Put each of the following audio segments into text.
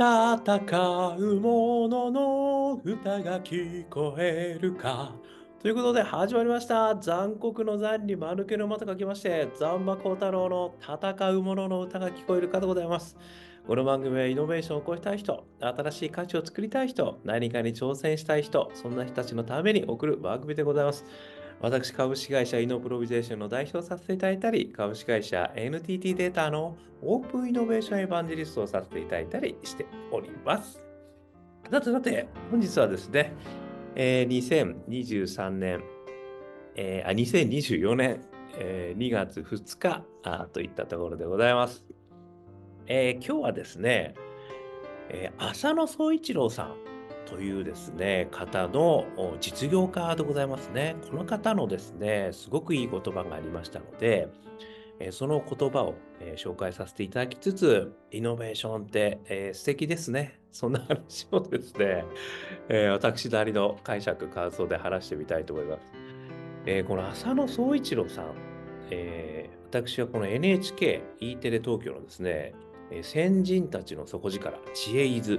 戦う者の歌が聞こえるか。ということで始まりました。残酷の残に間抜けの間と書きまして、残馬幸太郎の戦う者の歌が聞こえるかでございます。この番組はイノベーションを起こしたい人、新しい価値を作りたい人、何かに挑戦したい人、そんな人たちのために送る番組でございます。私、株式会社イノプロビゼーションの代表をさせていただいたり、株式会社 NTT データのオープンイノベーションエヴァンジェリストをさせていただいたりしております。さてさて、本日はですね、えー2023年、えーあ、2024年、えー2月2日あといったところでございます。えー今日はですね、えー浅野総一郎さんというですね、方の実業家でございますね。この方のですね、すごくいい言葉がありましたので、その言葉を、紹介させていただきつつ、イノベーションって、え素敵ですね。そんな話をですね、私なりの解釈、感想で話してみたいと思います。この浅野総一郎さん、私はこの NHK、E テレ東京のですね、先人たちの底力、知恵伊豆、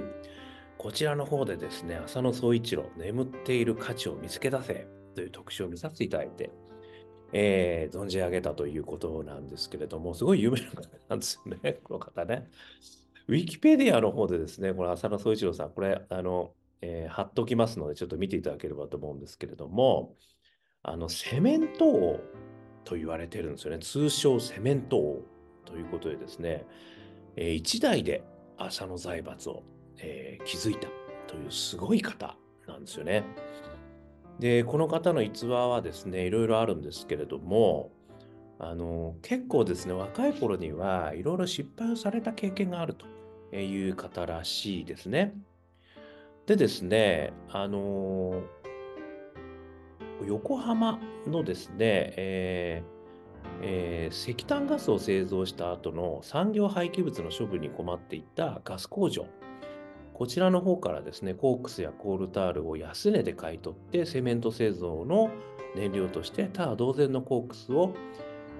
こちらの方でですね、浅野総一郎、眠っている価値を見つけ出せという特集を見させていただいて、えー存じ上げたということなんですけれども、すごい有名な方なんですよね、この方ね。ウィキペディアの方でですね、この浅野総一郎さん、これ、あの、えー貼っときますので、ちょっと見ていただければと思うんですけれども、あの、セメント王と言われてるんですよね。通称セメント王ということでですね、えー一代で浅野財閥を、えー築いたというすごい方なんですよね。で、この方の逸話はですね、いろいろあるんですけれども、あの、結構ですね、若い頃にはいろいろ失敗をされた経験があるという方らしいですね。でですね、あの、横浜のですね、えーえー石炭ガスを製造した後の産業廃棄物の処分に困っていたガス工場。こちらの方からですね、コークスやコールタールを安値で買い取って、セメント製造の燃料として、ただ同然のコークスを、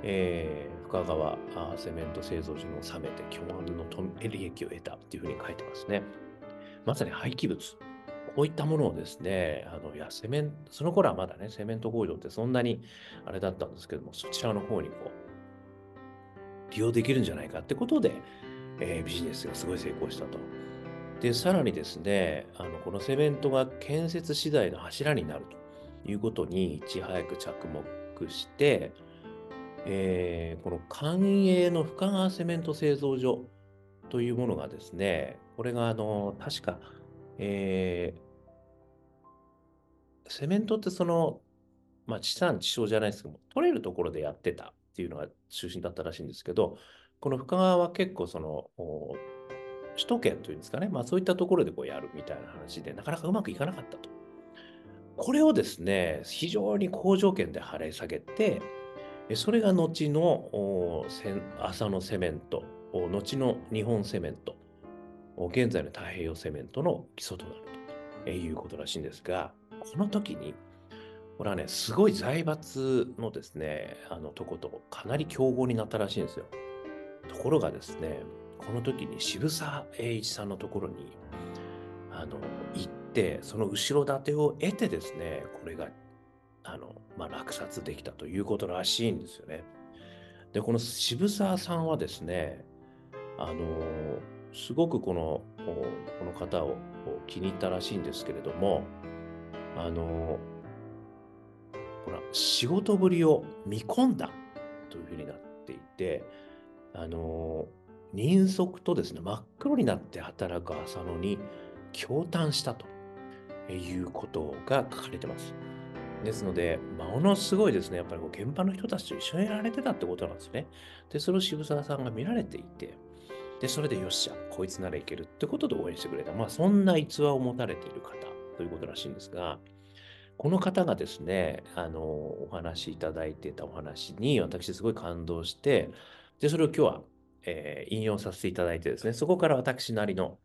えー深川セメント製造所に納めて、巨万の利益を得たっていうふうに書いてますね。まさに廃棄物。こういったものをですね、あのいやセメンその頃はまだね、セメント工場ってそんなにあれだったんですけども、そちらの方にこう、利用できるんじゃないかってことで、えービジネスがすごい成功したと。で、さらにですね、あのこのセメントが建設資材の柱になるということにいち早く着目して、えーこの官営の深川セメント製造所というものがですね、これがあの、確か、えーセメントってその、まあ、地産地消じゃないですけども、取れるところでやってたっていうのが中心だったらしいんですけど、この深川は結構その、首都圏というんですかね、まあそういったところでこうやるみたいな話で、なかなかうまくいかなかったと。これをですね、非常に好条件で払い下げて、それが後のおせん浅野セメント、後の日本セメント、現在の太平洋セメントの基礎となるということらしいんですが、この時に、これはね、すごい財閥のですね、あのとことかなり競合になったらしいんですよ。ところがですね、この時に渋沢栄一さんのところにあの行って、その後ろ盾を得てですね、これがあの、まあ、落札できたということらしいんですよね。で、この渋沢さんはですね、あのすごくこのここの方を気に入ったらしいんですけれども、あのほら仕事ぶりを見込んだというふうになっていて、あの人足とですね、真っ黒になって働く浅野に驚嘆したということが書かれてます。ですので、ものすごいですね、やっぱりこう現場の人たちと一緒にやられてたってことなんですね。で、それを渋沢さんが見られていて、で、それでよっしゃ、こいつならいけるってことで応援してくれた。まあ、そんな逸話を持たれている方ということらしいんですが、この方がですね、あの、お話しいただいてたお話に、私すごい感動して、で、それを今日は、えー引用させていただいてですね、そこから私なりの、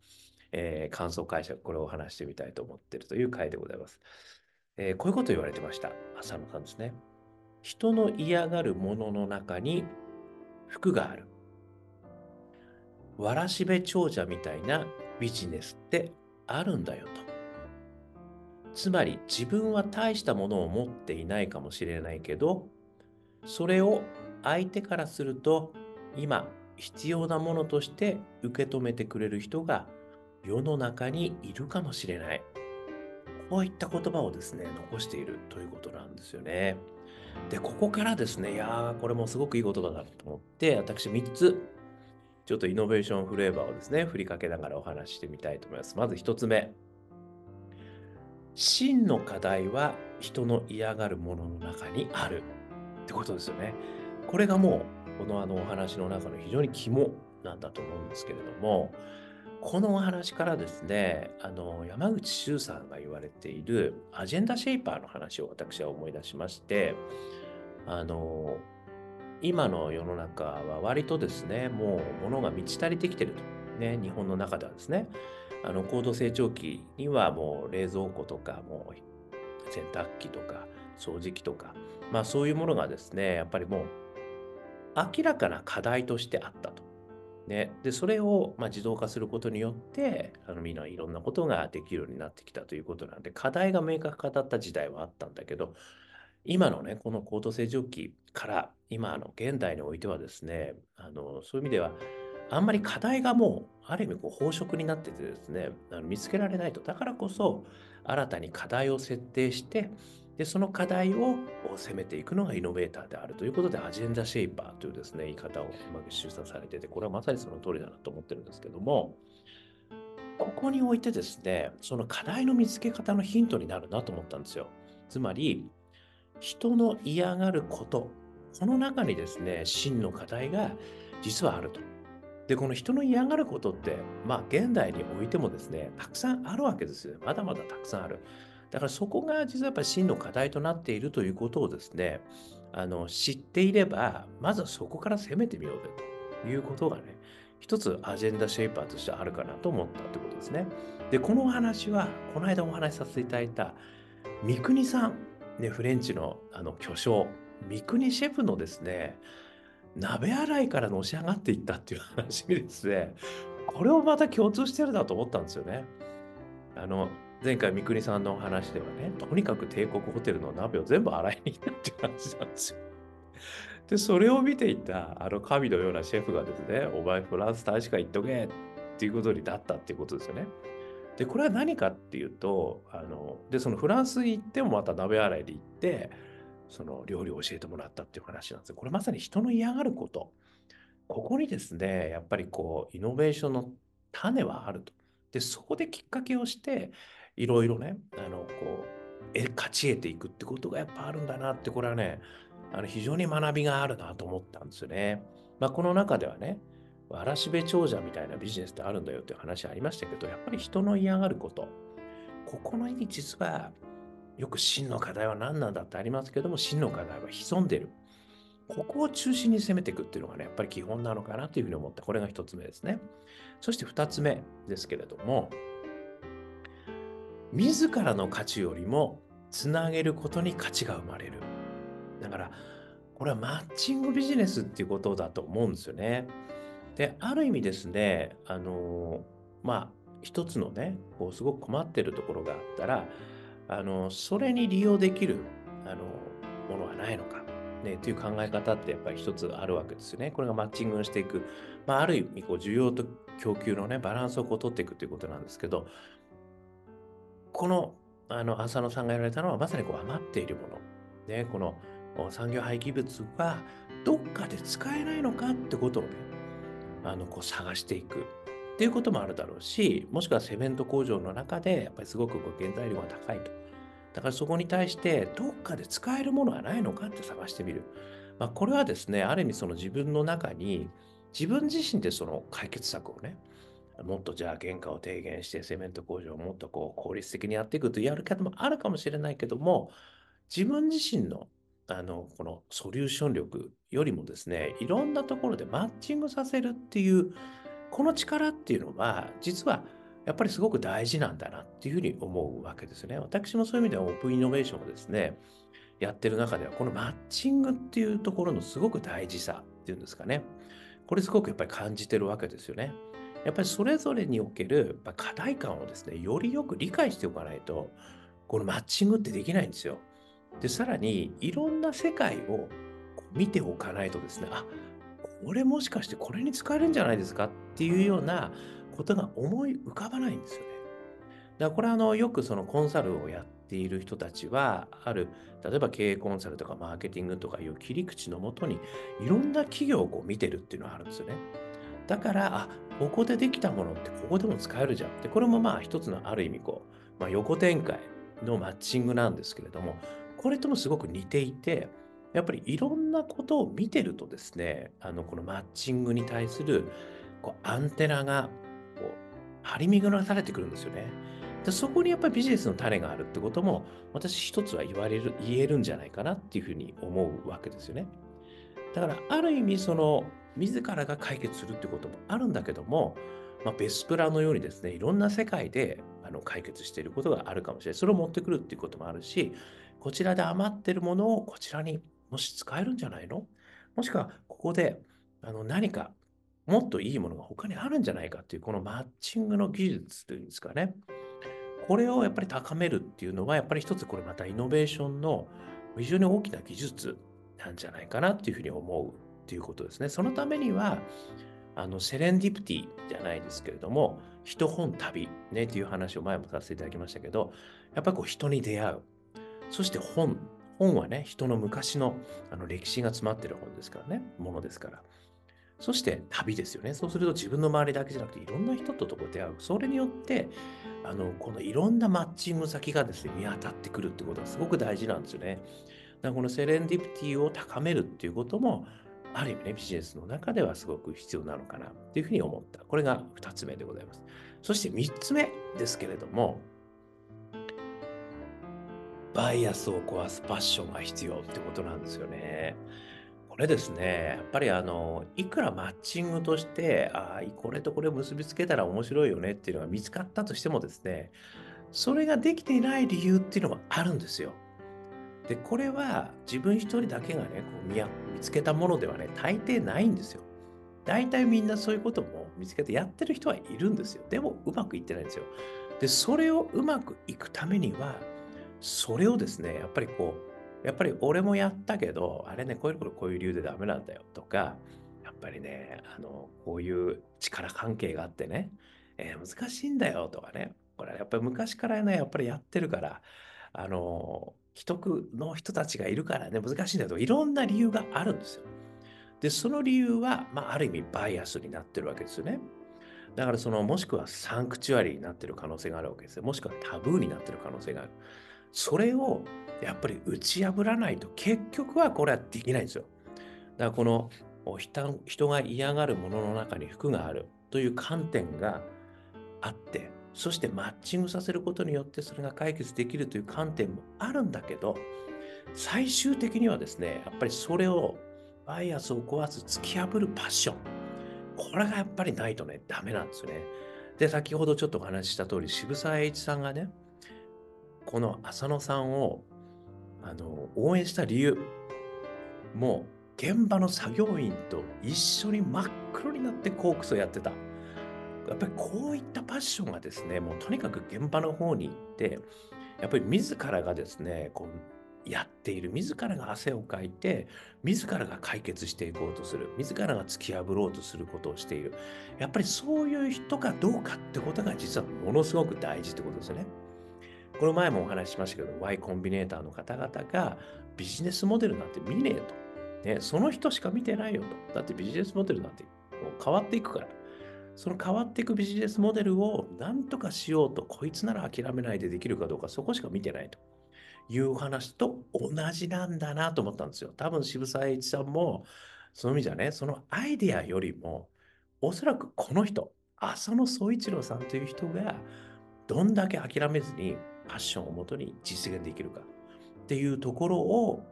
えー感想解釈、これを話してみたいと思っているという回でございます。えーこういうこと言われてました。浅野さんですね。人の嫌がるものの中に服がある。わらしべ長者みたいなビジネスってあるんだよと。つまり自分は大したものを持っていないかもしれないけど、それを相手からすると今必要なものとして受け止めてくれる人が世の中にいるかもしれない。こういった言葉をですね、残しているということなんですよね。で、ここからですね、いやー、これもすごくいい言葉だなと思って、私3つ、ちょっとイノベーションフレーバーをですね、振りかけながらお話ししてみたいと思います。まず1つ目。真の課題は人の嫌がるものの中にあるってことですよね。これがもう、このあのお話の中の非常に肝なんだと思うんですけれども、このお話からですね、あの山口周さんが言われているアジェンダシェイパーの話を私は思い出しまして、あの今の世の中は割とですね、もう物が満ち足りてきてると。ね、日本の中ではですね、あの高度成長期にはもう冷蔵庫とか、もう洗濯機とか掃除機とか、まあそういうものがですね、やっぱりもう明らかな課題としてあったと。ね、でそれをま自動化することによってあのみんないろんなことができるようになってきたということなんで課題が明確化だった時代はあったんだけど今のねこの高度成長期から今の現代においてはですねあのそういう意味ではあんまり課題がもうある意味こう飽食になっててですねあの見つけられないとだからこそ新たに課題を設定してで、その課題を攻めていくのがイノベーターであるということで、アジェンダシェイパーというですね、言い方をうまく出産されてて、これはまさにその通りだなと思ってるんですけども、ここにおいてですね、その課題の見つけ方のヒントになるなと思ったんですよ。つまり、人の嫌がること、この中にですね、真の課題が実はあると。で、この人の嫌がることって、まあ、現代においてもですね、たくさんあるわけですよ。まだまだたくさんある。だからそこが実はやっぱり真の課題となっているということをですね、あの知っていれば、まずはそこから攻めてみようぜということがね、一つアジェンダシェイパーとしてあるかなと思ったということですね。で、このお話は、この間お話しさせていただいた三國さん、ね、フレンチのあの巨匠、三國シェフのですね、鍋洗いからのし上がっていったっていう話にですね、これをまた共通してるなと思ったんですよね。あの、前回三國さんの話ではね、とにかく帝国ホテルの鍋を全部洗いに行ったっていう話なんですよ。で、それを見ていたあの神のようなシェフがですね、お前フランス大使館行っとけっていうことになったっていうことですよね。で、これは何かっていうと、あの、で、そのフランスに行ってもまた鍋洗いで行って、その料理を教えてもらったっていう話なんですよ。これまさに人の嫌がること。ここにですね、やっぱりこう、イノベーションの種はあると。で、そこできっかけをして、いろいろね、あの、こう、勝ち得ていくってことがやっぱあるんだなって、これはね、あの非常に学びがあるなと思ったんですよね。まあ、この中ではね、わらしべ長者みたいなビジネスってあるんだよっていう話ありましたけど、やっぱり人の嫌がること、ここの意味実は、よく真の課題は何なんだってありますけども、真の課題は潜んでる。ここを中心に攻めていくっていうのがね、やっぱり基本なのかなというふうに思った。これが一つ目ですね。そして二つ目ですけれども、自らの価値よりもつなげることに価値が生まれる。だから、これはマッチングビジネスっていうことだと思うんですよね。で、ある意味ですね、あの、まあ、一つのね、こうすごく困ってるところがあったら、あの、それに利用できる、あの、ものはないのか。ね、という考え方ってやっぱり一つあるわけですよね。これがマッチングしていく。まあ、ある意味、こう、需要と供給のね、バランスをこう取っていくということなんですけど、この、あの、浅野さんが言われたのは、まさにこう余っているもの。ね、この産業廃棄物は、どっかで使えないのかってことをね、あの、こう探していく。っていうこともあるだろうし、もしくはセメント工場の中で、やっぱりすごくこう原材料が高いと。だからそこに対して、どっかで使えるものはないのかって探してみる。まあ、これはですね、ある意味その自分の中に、自分自身でその解決策をね、もっとじゃあ原価を低減してセメント工場をもっとこう効率的にやっていくというやる方もあるかもしれないけども、自分自身のあのこのソリューション力よりもですね、いろんなところでマッチングさせるっていう、この力っていうのは、実はやっぱりすごく大事なんだなっていうふうに思うわけですね。私もそういう意味ではオープンイノベーションをですね、やってる中では、このマッチングっていうところのすごく大事さっていうんですかね。これすごくやっぱり感じてるわけですよね。やっぱりそれぞれにおける課題感をですね、よりよく理解しておかないと、このマッチングってできないんですよ。で、さらに、いろんな世界を見ておかないとですね、あ、これもしかしてこれに使えるんじゃないですか？っていうようなことが思い浮かばないんですよね。だからこれはあのよくそのコンサルをやっている人たちは、ある、例えば経営コンサルとかマーケティングとかいう切り口のもとに、いろんな企業をこう見てるっていうのがあるんですよね。だから、あ、ここでできたものってここでも使えるじゃん。で、これもまあ一つのある意味こう、まあ、横展開のマッチングなんですけれども、これともすごく似ていて、やっぱりいろんなことを見てるとですね、あのこのマッチングに対するこうアンテナがこう張り巡らされてくるんですよね。でそこにやっぱりビジネスの種があるってことも、私一つは言われる、言えるんじゃないかなっていうふうに思うわけですよね。だから、ある意味、その、自らが解決するってこともあるんだけども、まあ、ベスプラのようにですね、いろんな世界であの解決していることがあるかもしれない。それを持ってくるっていうこともあるし、こちらで余ってるものをこちらにもし使えるんじゃないの？もしくは、ここであの何かもっといいものが他にあるんじゃないかっていう、このマッチングの技術というんですかね。これをやっぱり高めるっていうのは、やっぱり一つこれまたイノベーションの非常に大きな技術なんじゃないかなっていうふうに思うっていうことですね。そのためには、あのセレンディプティじゃないですけれども、人本旅ねっていう話を前もさせていただきましたけど、やっぱりこう人に出会う。そして本。本はね、人の昔のあの歴史が詰まってる本ですからね、ものですから。そして旅ですよね。そうすると自分の周りだけじゃなくていろんな人と出会う。それによって、あの、このいろんなマッチング先がですね、見当たってくるってことはすごく大事なんですよね。だからこのセレンディプティを高めるっていうことも、ある意味ね、ビジネスの中ではすごく必要なのかなっていうふうに思った。これが2つ目でございます。そして3つ目ですけれども、バイアスを壊すパッションが必要ってことなんですよね。これですね、やっぱりあの、いくらマッチングとして、ああ、これとこれを結びつけたら面白いよねっていうのが見つかったとしてもですね、それができていない理由っていうのもあるんですよ。で、これは自分一人だけがね、こう見つけたものではね、大抵ないんですよ。大体みんなそういうことも見つけてやってる人はいるんですよ。でもうまくいってないんですよ。で、それをうまくいくためには、それをですね、やっぱりこう、やっぱり俺もやったけど、あれね、こういうことこういう理由でダメなんだよとか、やっぱりね、あの、こういう力関係があってね、えー、難しいんだよとかね、これやっぱり昔からね、やっぱりやってるから、あの、既得の人たちがいるからね、難しいんだよとか、いろんな理由があるんですよ。で、その理由は、まあ、ある意味バイアスになってるわけですよね。だからその、もしくはサンクチュアリーになってる可能性があるわけですよ。もしくはタブーになってる可能性がある。それをやっぱり打ち破らないと結局はこれはできないんですよ。だからこの人が嫌がるものの中に服があるという観点があってそしてマッチングさせることによってそれが解決できるという観点もあるんだけど最終的にはですねやっぱりそれをバイアスを壊す突き破るパッションこれがやっぱりないとねダメなんですよね。で先ほどちょっとお話しした通り渋沢栄一さんがねこの浅野さんをあの応援した理由もう現場の作業員と一緒に真っ黒になってコークスをやってた。やっぱりこういったパッションがですね、もうとにかく現場の方に行って、やっぱり自らがですね、こうやっている、自らが汗をかいて、自らが解決していこうとする、自らが突き破ろうとすることをしている。やっぱりそういう人かどうかってことが実はものすごく大事ってことですよね。この前もお話ししましたけど、Y コンビネーターの方々がビジネスモデルなんて見ねえと。ね、その人しか見てないよと。だってビジネスモデルなんてもう変わっていくから。その変わっていくビジネスモデルを何とかしようと、こいつなら諦めないでできるかどうか、そこしか見てないという話と同じなんだなと思ったんですよ。多分渋沢栄一さんも、その意味じゃね、そのアイデアよりも、おそらくこの人、浅野総一郎さんという人が、どんだけ諦めずにパッションをもとに実現できるかっていうところを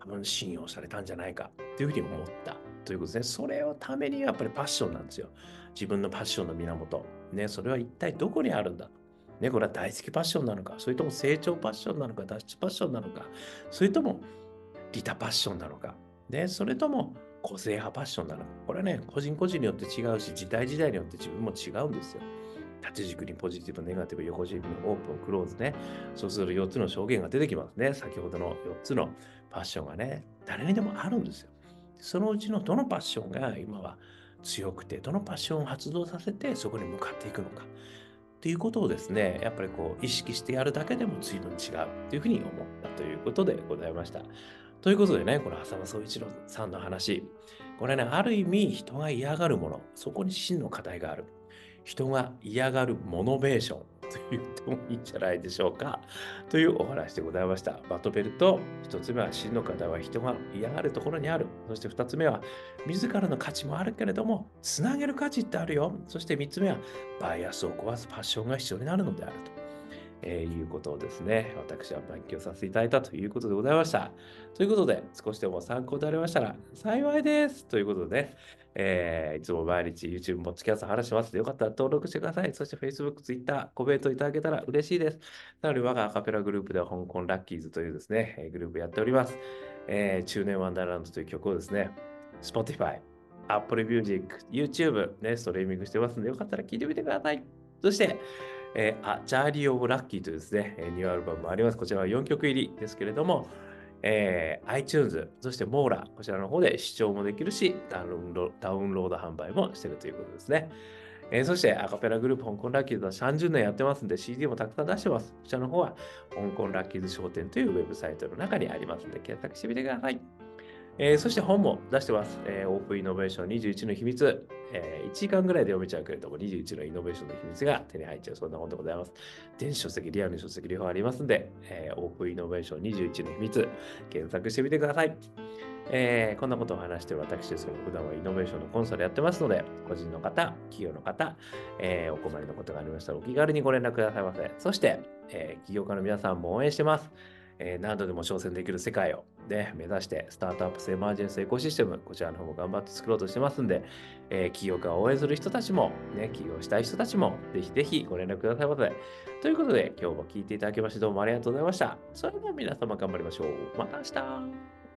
多分信用されたんじゃないかというふうに思ったということですね。それをためにやっぱりパッションなんですよ。自分のパッションの源。ね、それは一体どこにあるんだね、これは大好きパッションなのか、それとも成長パッションなのか、脱出パッションなのか、それとも利他パッションなのか、ね、それとも個性派パッションなのか。これはね、個人個人によって違うし、時代時代によって自分も違うんですよ。縦軸にポジティブ、ネガティブ、横軸にオープン、クローズね。そうすると4つの証言が出てきますね。先ほどの4つのパッションがね、誰にでもあるんですよ。そのうちのどのパッションが今は強くて、どのパッションを発動させてそこに向かっていくのか。ということをですね、やっぱりこう意識してやるだけでも随分違うというふうに思ったということでございました。ということでね、この浅間総一郎さんの話、これね、ある意味人が嫌がるもの、そこに真の課題がある。人が嫌がるモノベーション と言ってもいいんじゃないでしょうか。というお話でございました。まとめると、1つ目は真の課題は人が嫌がるところにある。そして2つ目は、自らの価値もあるけれども、つなげる価値ってあるよ。そして3つ目は、バイアスを壊すパッションが必要になるのであると。えー、いうことをですね、私は勉強させていただいたということでございました。ということで、少しでも参考でありましたら幸いです。ということで、ね、えー、いつも毎日 YouTube も付き合わせ話しますので、よかったら登録してください。そして Facebook、Twitter、コメントいただけたら嬉しいです。なので、我がアカペラグループでは香港ラッキーズというですね、グループやっております。えー、中年ワンダーランドという曲をですね、Spotify、Apple Music、YouTube、ね、ストリーミングしてますので、よかったら聴いてみてください。そして、えー、あ、チャーリー・オブ・ラッキーというですね、ニューアルバムもあります。こちらは4曲入りですけれども、えー、iTunes、そして Mora、こちらの方で視聴もできるし、ダウンロダウンロード販売もしてるということですね。えー、そしてアカペラグループ香港ラッキーズは30年やってますんで CD もたくさん出してます。こちらの方は香港ラッキーズ商店というウェブサイトの中にありますので検索してみてください。えー、そして本も出してます。えー、オープンイノベーション21の秘密。えー、1時間ぐらいで読めちゃうけれども、21のイノベーションの秘密が手に入っちゃう、そんな本でございます。電子書籍、リアルの書籍両方ありますんで、えー、オープンイノベーション21の秘密、検索してみてください。えー、こんなことを話してる私ですけど、普段はイノベーションのコンサルやってますので、個人の方、企業の方、えー、お困りのことがありましたらお気軽にご連絡くださいませ。そして、えー、起業家の皆さんも応援してます。えー、何度でも挑戦できる世界を、ね、目指して、スタートアップスエマージェンスエコシステム、こちらの方も頑張って作ろうとしてますんで、えー、起業家を応援する人たちも、ね、起業したい人たちも、ぜひぜひご連絡くださいませ。ということで、今日も聞いていただきましてどうもありがとうございました。それでは皆様頑張りましょう。また明日